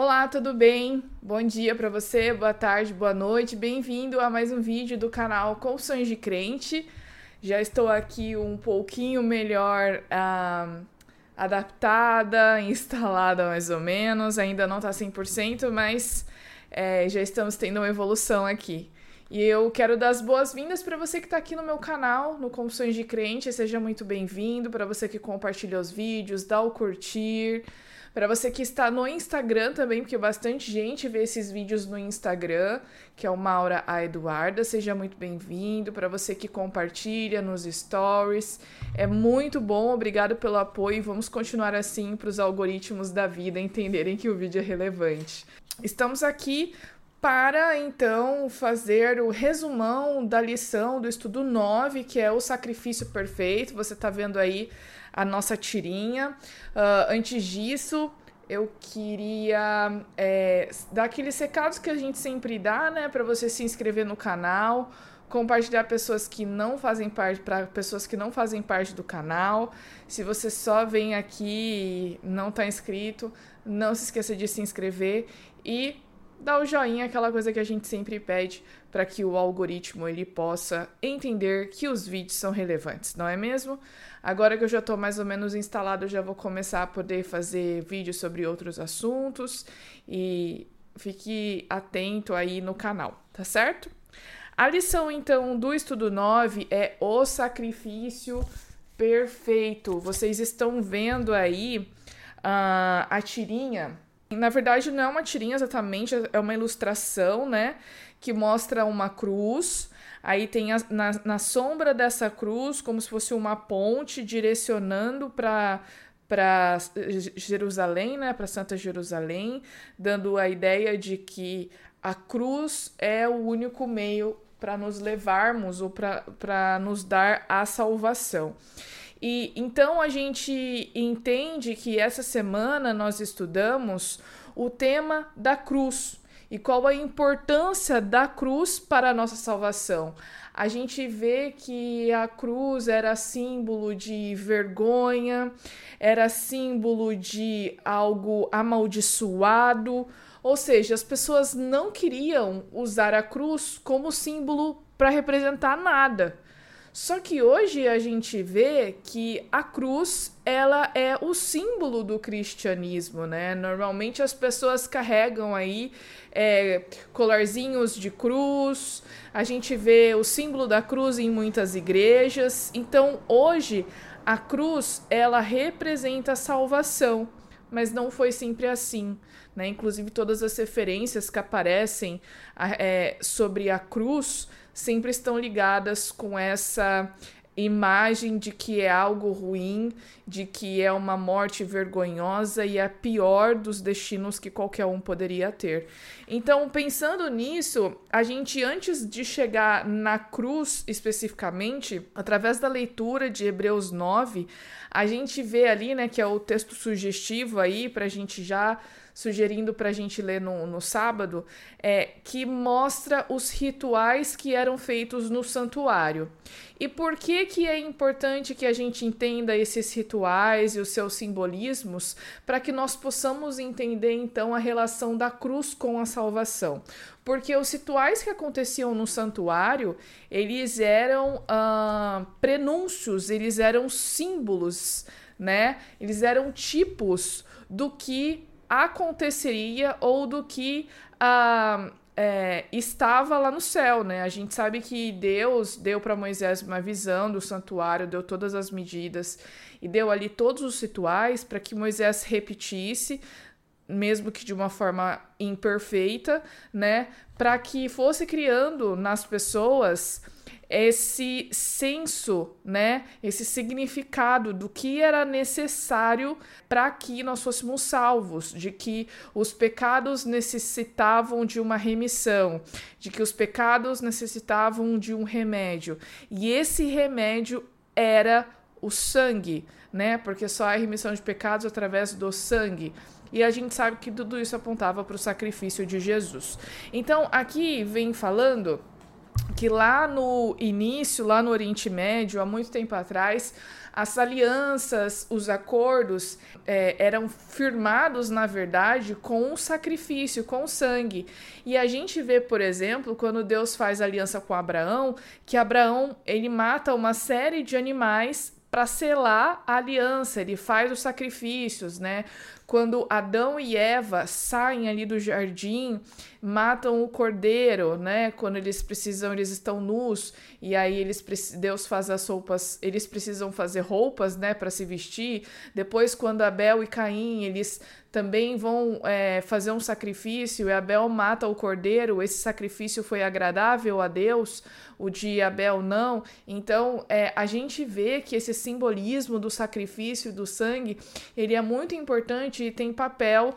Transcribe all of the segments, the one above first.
Olá, tudo bem? Bom dia para você, boa tarde, boa noite. Bem-vindo a mais um vídeo do canal Confissões de Crente. Já estou aqui um pouquinho melhor uh, adaptada, instalada mais ou menos. Ainda não está 100%, mas é, já estamos tendo uma evolução aqui. E eu quero dar as boas-vindas para você que está aqui no meu canal, no Confissões de Crente. Seja muito bem-vindo. Para você que compartilha os vídeos, dá o curtir. Para você que está no Instagram também, porque bastante gente vê esses vídeos no Instagram, que é o Maura A Eduarda, seja muito bem-vindo. Para você que compartilha nos stories, é muito bom, obrigado pelo apoio. Vamos continuar assim para os algoritmos da vida entenderem que o vídeo é relevante. Estamos aqui para então fazer o resumão da lição do estudo 9, que é o sacrifício perfeito. Você está vendo aí a nossa tirinha. Uh, antes disso, eu queria é, dar aqueles recados que a gente sempre dá, né, para você se inscrever no canal, compartilhar pessoas que não fazem parte para pessoas que não fazem parte do canal. Se você só vem aqui e não está inscrito, não se esqueça de se inscrever e dá o joinha, aquela coisa que a gente sempre pede para que o algoritmo ele possa entender que os vídeos são relevantes, não é mesmo? Agora que eu já estou mais ou menos instalado, já vou começar a poder fazer vídeos sobre outros assuntos e fique atento aí no canal, tá certo? A lição então do estudo 9 é o sacrifício perfeito. Vocês estão vendo aí uh, a tirinha na verdade, não é uma tirinha exatamente, é uma ilustração, né? Que mostra uma cruz. Aí tem a, na, na sombra dessa cruz, como se fosse uma ponte direcionando para para Jerusalém, né, para Santa Jerusalém, dando a ideia de que a cruz é o único meio para nos levarmos ou para nos dar a salvação. E então a gente entende que essa semana nós estudamos o tema da cruz e qual a importância da cruz para a nossa salvação. A gente vê que a cruz era símbolo de vergonha, era símbolo de algo amaldiçoado, ou seja, as pessoas não queriam usar a cruz como símbolo para representar nada. Só que hoje a gente vê que a cruz ela é o símbolo do cristianismo, né? Normalmente as pessoas carregam aí é, colarzinhos de cruz, a gente vê o símbolo da cruz em muitas igrejas. Então hoje a cruz ela representa a salvação, mas não foi sempre assim. Né? Inclusive todas as referências que aparecem é, sobre a cruz sempre estão ligadas com essa imagem de que é algo ruim, de que é uma morte vergonhosa e é a pior dos destinos que qualquer um poderia ter. Então, pensando nisso, a gente antes de chegar na cruz especificamente, através da leitura de Hebreus 9, a gente vê ali, né, que é o texto sugestivo aí para a gente já sugerindo para a gente ler no, no sábado, é, que mostra os rituais que eram feitos no santuário. E por que, que é importante que a gente entenda esses rituais e os seus simbolismos para que nós possamos entender então a relação da cruz com a salvação? Porque os rituais que aconteciam no santuário, eles eram uh, prenúncios, eles eram símbolos, né? Eles eram tipos do que aconteceria ou do que ah, é, estava lá no céu, né? A gente sabe que Deus deu para Moisés uma visão do santuário, deu todas as medidas e deu ali todos os rituais para que Moisés repetisse, mesmo que de uma forma imperfeita, né? Para que fosse criando nas pessoas esse senso, né, esse significado do que era necessário para que nós fôssemos salvos, de que os pecados necessitavam de uma remissão, de que os pecados necessitavam de um remédio. E esse remédio era o sangue, né? Porque só há remissão de pecados através do sangue. E a gente sabe que tudo isso apontava para o sacrifício de Jesus. Então, aqui vem falando que lá no início, lá no Oriente Médio, há muito tempo atrás, as alianças, os acordos é, eram firmados, na verdade, com o sacrifício, com o sangue. E a gente vê, por exemplo, quando Deus faz aliança com Abraão, que Abraão ele mata uma série de animais para selar a aliança, ele faz os sacrifícios, né? Quando Adão e Eva saem ali do jardim, matam o cordeiro, né? Quando eles precisam, eles estão nus e aí eles Deus faz as roupas, eles precisam fazer roupas, né, para se vestir. Depois, quando Abel e Caim eles também vão é, fazer um sacrifício e Abel mata o cordeiro, esse sacrifício foi agradável a Deus, o de Abel não. Então, é, a gente vê que esse simbolismo do sacrifício do sangue, ele é muito importante tem papel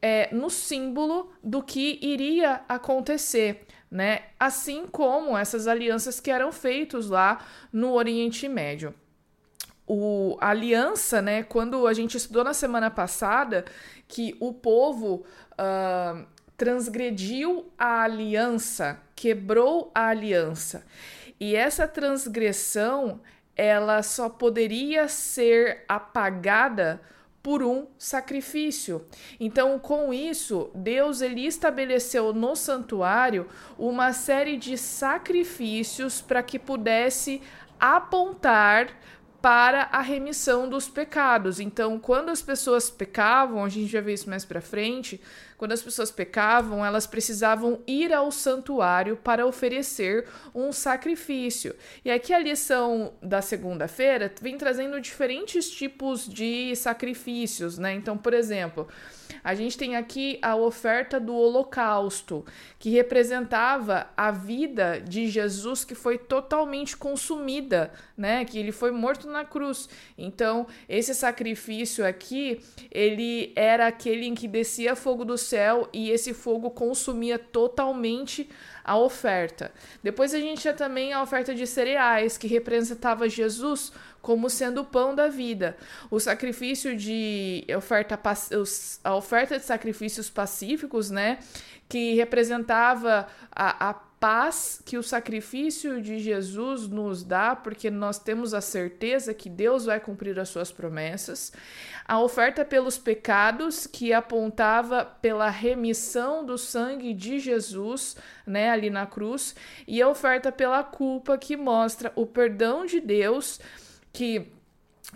é, no símbolo do que iria acontecer. Né? Assim como essas alianças que eram feitas lá no Oriente Médio o, a aliança, né? Quando a gente estudou na semana passada que o povo uh, transgrediu a aliança, quebrou a aliança. E essa transgressão, ela só poderia ser apagada por um sacrifício. Então, com isso, Deus ele estabeleceu no santuário uma série de sacrifícios para que pudesse apontar para a remissão dos pecados. Então, quando as pessoas pecavam, a gente já vê isso mais para frente, quando as pessoas pecavam, elas precisavam ir ao santuário para oferecer um sacrifício. E aqui a lição da segunda-feira vem trazendo diferentes tipos de sacrifícios, né? Então, por exemplo, a gente tem aqui a oferta do holocausto, que representava a vida de Jesus que foi totalmente consumida, né? Que ele foi morto na cruz. Então, esse sacrifício aqui, ele era aquele em que descia fogo do céu e esse fogo consumia totalmente a oferta. Depois a gente tinha também a oferta de cereais, que representava Jesus como sendo o pão da vida. O sacrifício de oferta a oferta de sacrifícios pacíficos, né, que representava a, a paz que o sacrifício de Jesus nos dá, porque nós temos a certeza que Deus vai cumprir as suas promessas. A oferta pelos pecados, que apontava pela remissão do sangue de Jesus, né, ali na cruz, e a oferta pela culpa, que mostra o perdão de Deus, que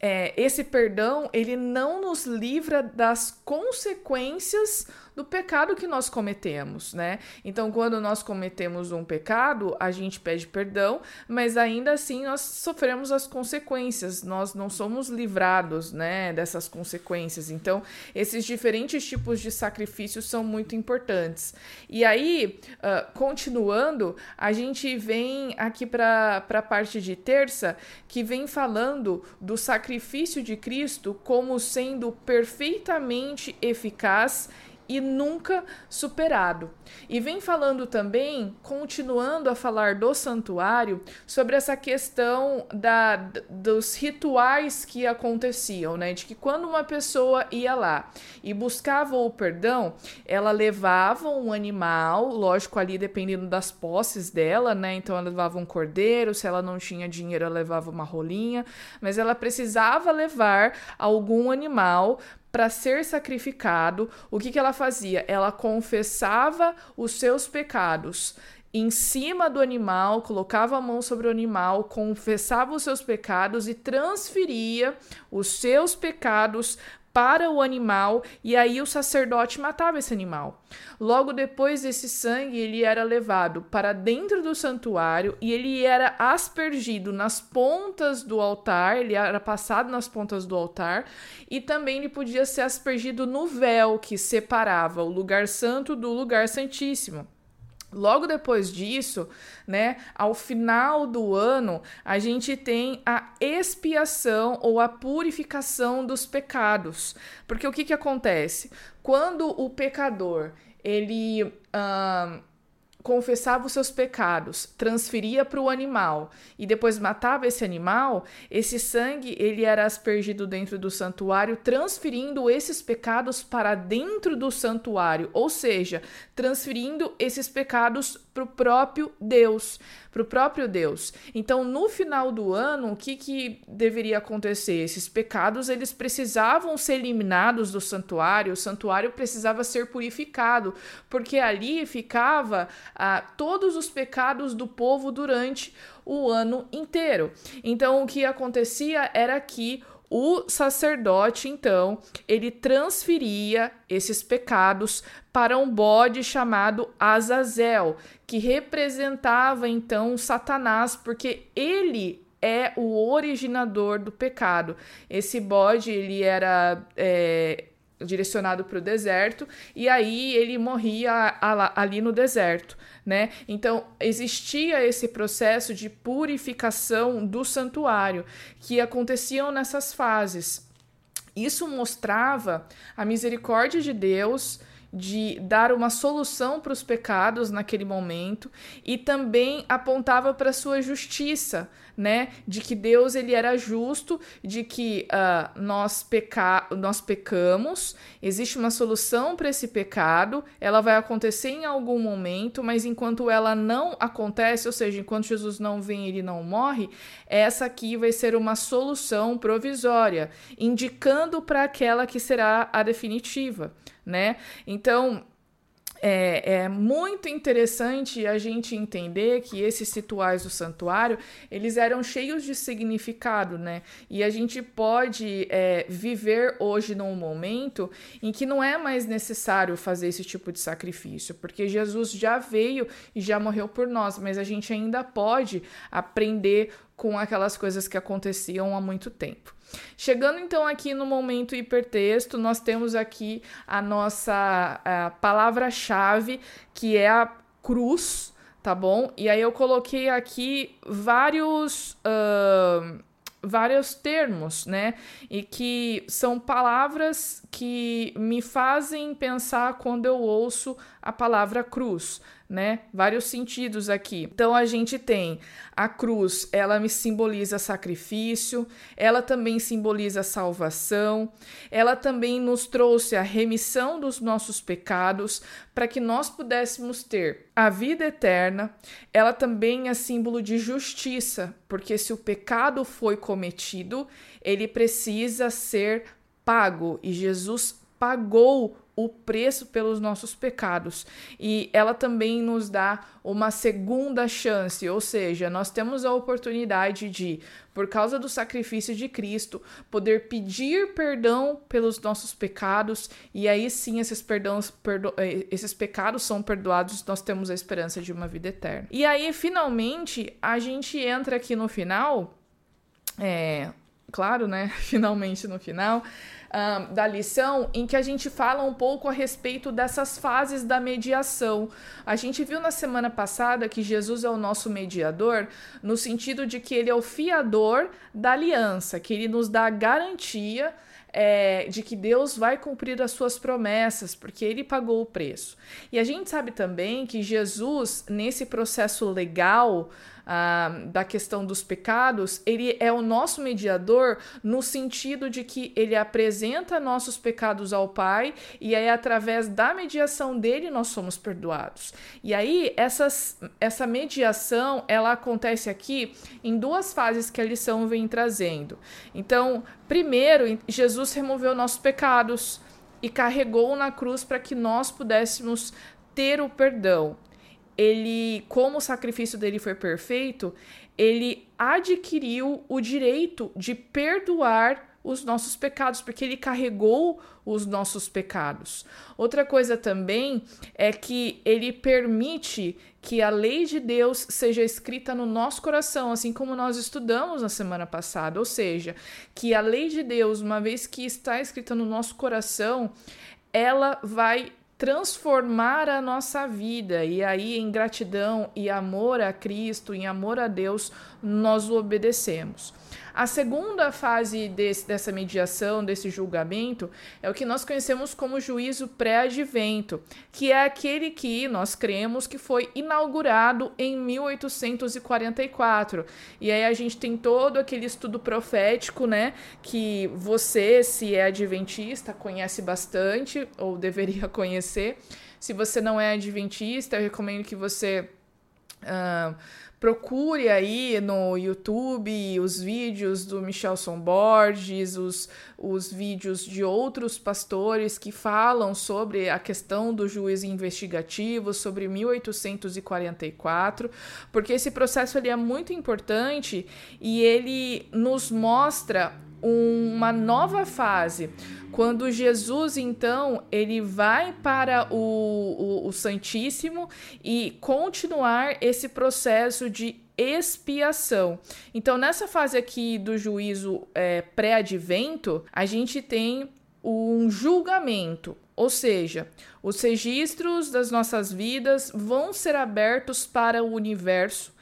é, esse perdão ele não nos livra das consequências do pecado que nós cometemos, né? Então, quando nós cometemos um pecado, a gente pede perdão, mas ainda assim nós sofremos as consequências, nós não somos livrados, né, dessas consequências. Então, esses diferentes tipos de sacrifícios são muito importantes. E aí, uh, continuando, a gente vem aqui para a parte de terça, que vem falando do sacrifício de Cristo como sendo perfeitamente eficaz e nunca superado. E vem falando também, continuando a falar do santuário, sobre essa questão da, dos rituais que aconteciam, né? De que quando uma pessoa ia lá e buscava o perdão, ela levava um animal, lógico, ali dependendo das posses dela, né? Então ela levava um cordeiro, se ela não tinha dinheiro, ela levava uma rolinha, mas ela precisava levar algum animal para ser sacrificado, o que, que ela fazia? Ela confessava os seus pecados em cima do animal, colocava a mão sobre o animal, confessava os seus pecados e transferia os seus pecados para o animal e aí o sacerdote matava esse animal. Logo depois desse sangue, ele era levado para dentro do santuário e ele era aspergido nas pontas do altar, ele era passado nas pontas do altar e também ele podia ser aspergido no véu que separava o lugar santo do lugar santíssimo. Logo depois disso, né, ao final do ano, a gente tem a expiação ou a purificação dos pecados. Porque o que, que acontece? Quando o pecador ele uh, confessava os seus pecados, transferia para o animal e depois matava esse animal, esse sangue ele era aspergido dentro do santuário, transferindo esses pecados para dentro do santuário, ou seja, transferindo esses pecados para o próprio Deus, para o próprio Deus. Então, no final do ano, o que, que deveria acontecer? Esses pecados eles precisavam ser eliminados do santuário, o santuário precisava ser purificado, porque ali ficava ah, todos os pecados do povo durante o ano inteiro. Então, o que acontecia era que o sacerdote, então, ele transferia esses pecados para um bode chamado Azazel, que representava então Satanás, porque ele é o originador do pecado. Esse bode ele era é, direcionado para o deserto e aí ele morria ali no deserto, né? Então existia esse processo de purificação do santuário que aconteciam nessas fases. Isso mostrava a misericórdia de Deus de dar uma solução para os pecados naquele momento e também apontava para sua justiça, né? De que Deus ele era justo, de que uh, nós, peca nós pecamos, existe uma solução para esse pecado, ela vai acontecer em algum momento, mas enquanto ela não acontece, ou seja, enquanto Jesus não vem, ele não morre, essa aqui vai ser uma solução provisória, indicando para aquela que será a definitiva né? Então, é, é, muito interessante a gente entender que esses rituais do santuário eles eram cheios de significado, né? E a gente pode é, viver hoje num momento em que não é mais necessário fazer esse tipo de sacrifício, porque Jesus já veio e já morreu por nós, mas a gente ainda pode aprender com aquelas coisas que aconteciam há muito tempo. Chegando então aqui no momento hipertexto, nós temos aqui a nossa palavra-chave, que é a cruz, tá bom? E aí eu coloquei aqui vários. Uh, vários termos, né? E que são palavras que me fazem pensar quando eu ouço a palavra cruz né? Vários sentidos aqui. Então a gente tem a cruz, ela me simboliza sacrifício, ela também simboliza salvação, ela também nos trouxe a remissão dos nossos pecados para que nós pudéssemos ter a vida eterna. Ela também é símbolo de justiça, porque se o pecado foi cometido, ele precisa ser pago e Jesus pagou o preço pelos nossos pecados. E ela também nos dá uma segunda chance, ou seja, nós temos a oportunidade de, por causa do sacrifício de Cristo, poder pedir perdão pelos nossos pecados, e aí sim esses, perdões, perdo eh, esses pecados são perdoados, nós temos a esperança de uma vida eterna. E aí, finalmente, a gente entra aqui no final. É, claro, né? Finalmente no final um, da lição, em que a gente fala um pouco a respeito dessas fases da mediação. A gente viu na semana passada que Jesus é o nosso mediador, no sentido de que ele é o fiador da aliança, que ele nos dá a garantia é, de que Deus vai cumprir as suas promessas, porque ele pagou o preço. E a gente sabe também que Jesus, nesse processo legal, ah, da questão dos pecados, ele é o nosso mediador no sentido de que ele apresenta nossos pecados ao Pai e aí, através da mediação dele, nós somos perdoados. E aí, essas, essa mediação ela acontece aqui em duas fases que a lição vem trazendo. Então, primeiro, Jesus removeu nossos pecados e carregou na cruz para que nós pudéssemos ter o perdão ele, como o sacrifício dele foi perfeito, ele adquiriu o direito de perdoar os nossos pecados, porque ele carregou os nossos pecados. Outra coisa também é que ele permite que a lei de Deus seja escrita no nosso coração, assim como nós estudamos na semana passada, ou seja, que a lei de Deus, uma vez que está escrita no nosso coração, ela vai transformar a nossa vida. E aí, em gratidão e amor a Cristo, em amor a Deus, nós o obedecemos. A segunda fase desse, dessa mediação, desse julgamento, é o que nós conhecemos como juízo pré-advento, que é aquele que nós cremos que foi inaugurado em 1844. E aí a gente tem todo aquele estudo profético, né, que você, se é adventista, conhece bastante ou deveria conhecer. Se você não é adventista, eu recomendo que você procure aí no YouTube os vídeos do Michelson Borges, os, os vídeos de outros pastores que falam sobre a questão do juiz investigativo, sobre 1844, porque esse processo ele é muito importante e ele nos mostra uma nova fase. Quando Jesus, então, ele vai para o, o, o Santíssimo e continuar esse processo de expiação. Então, nessa fase aqui do juízo é, pré-advento, a gente tem um julgamento, ou seja, os registros das nossas vidas vão ser abertos para o universo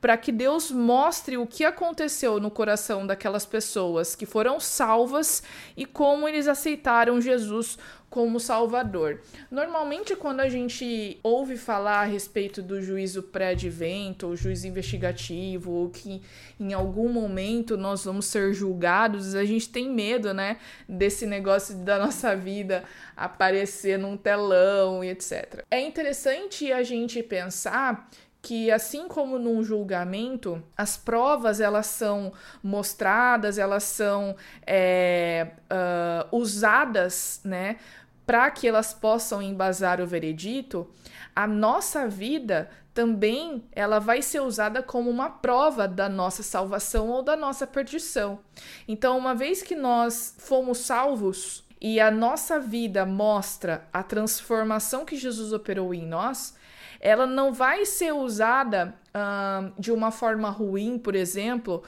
para que Deus mostre o que aconteceu no coração daquelas pessoas que foram salvas e como eles aceitaram Jesus como Salvador. Normalmente, quando a gente ouve falar a respeito do juízo pré-advento, ou juízo investigativo, ou que em algum momento nós vamos ser julgados, a gente tem medo, né, desse negócio da nossa vida aparecer num telão e etc. É interessante a gente pensar que assim como num julgamento, as provas elas são mostradas, elas são é, uh, usadas, né, para que elas possam embasar o veredito. A nossa vida também ela vai ser usada como uma prova da nossa salvação ou da nossa perdição. Então, uma vez que nós fomos salvos e a nossa vida mostra a transformação que Jesus operou em nós, ela não vai ser usada uh, de uma forma ruim, por exemplo,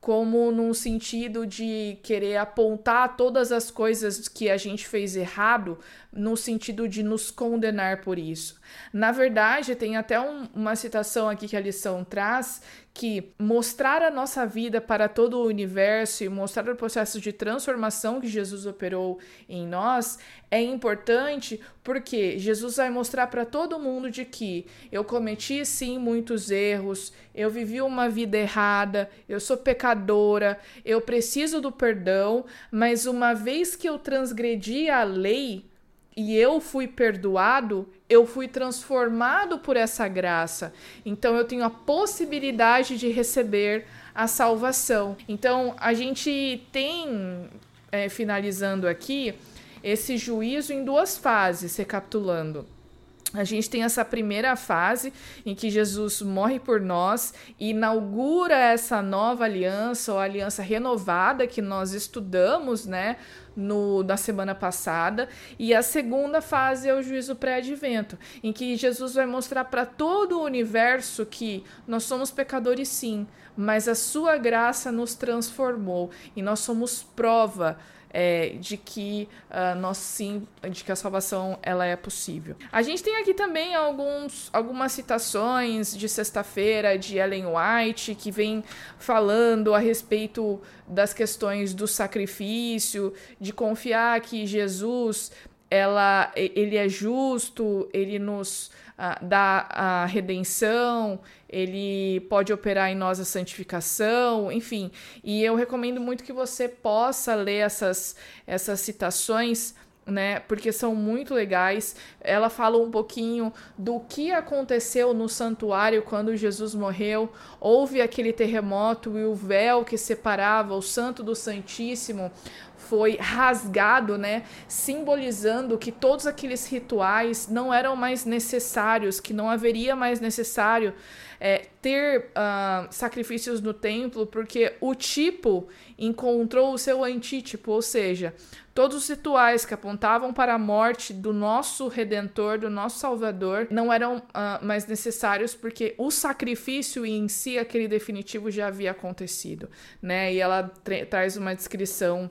como num sentido de querer apontar todas as coisas que a gente fez errado, no sentido de nos condenar por isso. Na verdade, tem até um, uma citação aqui que a lição traz que mostrar a nossa vida para todo o universo e mostrar o processo de transformação que Jesus operou em nós é importante porque Jesus vai mostrar para todo mundo de que eu cometi sim muitos erros, eu vivi uma vida errada, eu sou pecadora, eu preciso do perdão, mas uma vez que eu transgredi a lei, e eu fui perdoado, eu fui transformado por essa graça. Então eu tenho a possibilidade de receber a salvação. Então a gente tem, é, finalizando aqui, esse juízo em duas fases, recapitulando. A gente tem essa primeira fase em que Jesus morre por nós e inaugura essa nova aliança, ou aliança renovada que nós estudamos, né, no, na semana passada. E a segunda fase é o juízo pré-advento, em que Jesus vai mostrar para todo o universo que nós somos pecadores sim, mas a sua graça nos transformou e nós somos prova é, de que uh, nós sim, de que a salvação ela é possível. A gente tem aqui também alguns, algumas citações de sexta-feira de Ellen White que vem falando a respeito das questões do sacrifício, de confiar que Jesus ela, ele é justo, ele nos dá a redenção, ele pode operar em nós a santificação, enfim. E eu recomendo muito que você possa ler essas, essas citações. Né, porque são muito legais. Ela fala um pouquinho do que aconteceu no santuário quando Jesus morreu. Houve aquele terremoto e o véu que separava o Santo do Santíssimo foi rasgado, né, simbolizando que todos aqueles rituais não eram mais necessários, que não haveria mais necessário é, ter uh, sacrifícios no templo, porque o tipo encontrou o seu antítipo, ou seja, todos os rituais que apontavam para a morte do nosso Redentor, do nosso Salvador, não eram uh, mais necessários, porque o sacrifício em si, aquele definitivo, já havia acontecido, né? E ela traz uma descrição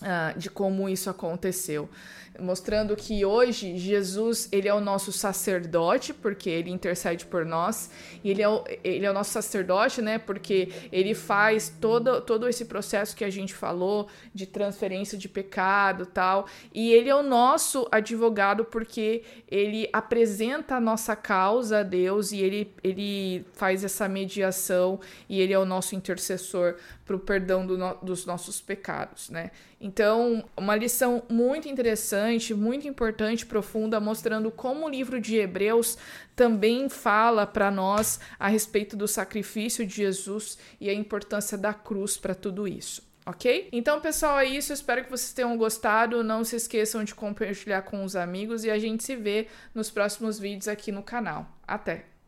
Uh, de como isso aconteceu. mostrando que hoje Jesus ele é o nosso sacerdote porque ele intercede por nós e ele é o, ele é o nosso sacerdote, né? Porque ele faz todo, todo esse processo que a gente falou de transferência de pecado tal e ele é o nosso advogado porque ele apresenta a nossa causa a Deus e ele, ele faz essa mediação e ele é o nosso intercessor para o perdão do no, dos nossos pecados, né? Então, uma lição muito interessante, muito importante, profunda, mostrando como o livro de Hebreus também fala para nós a respeito do sacrifício de Jesus e a importância da cruz para tudo isso. Ok? Então, pessoal, é isso. Espero que vocês tenham gostado. Não se esqueçam de compartilhar com os amigos e a gente se vê nos próximos vídeos aqui no canal. Até!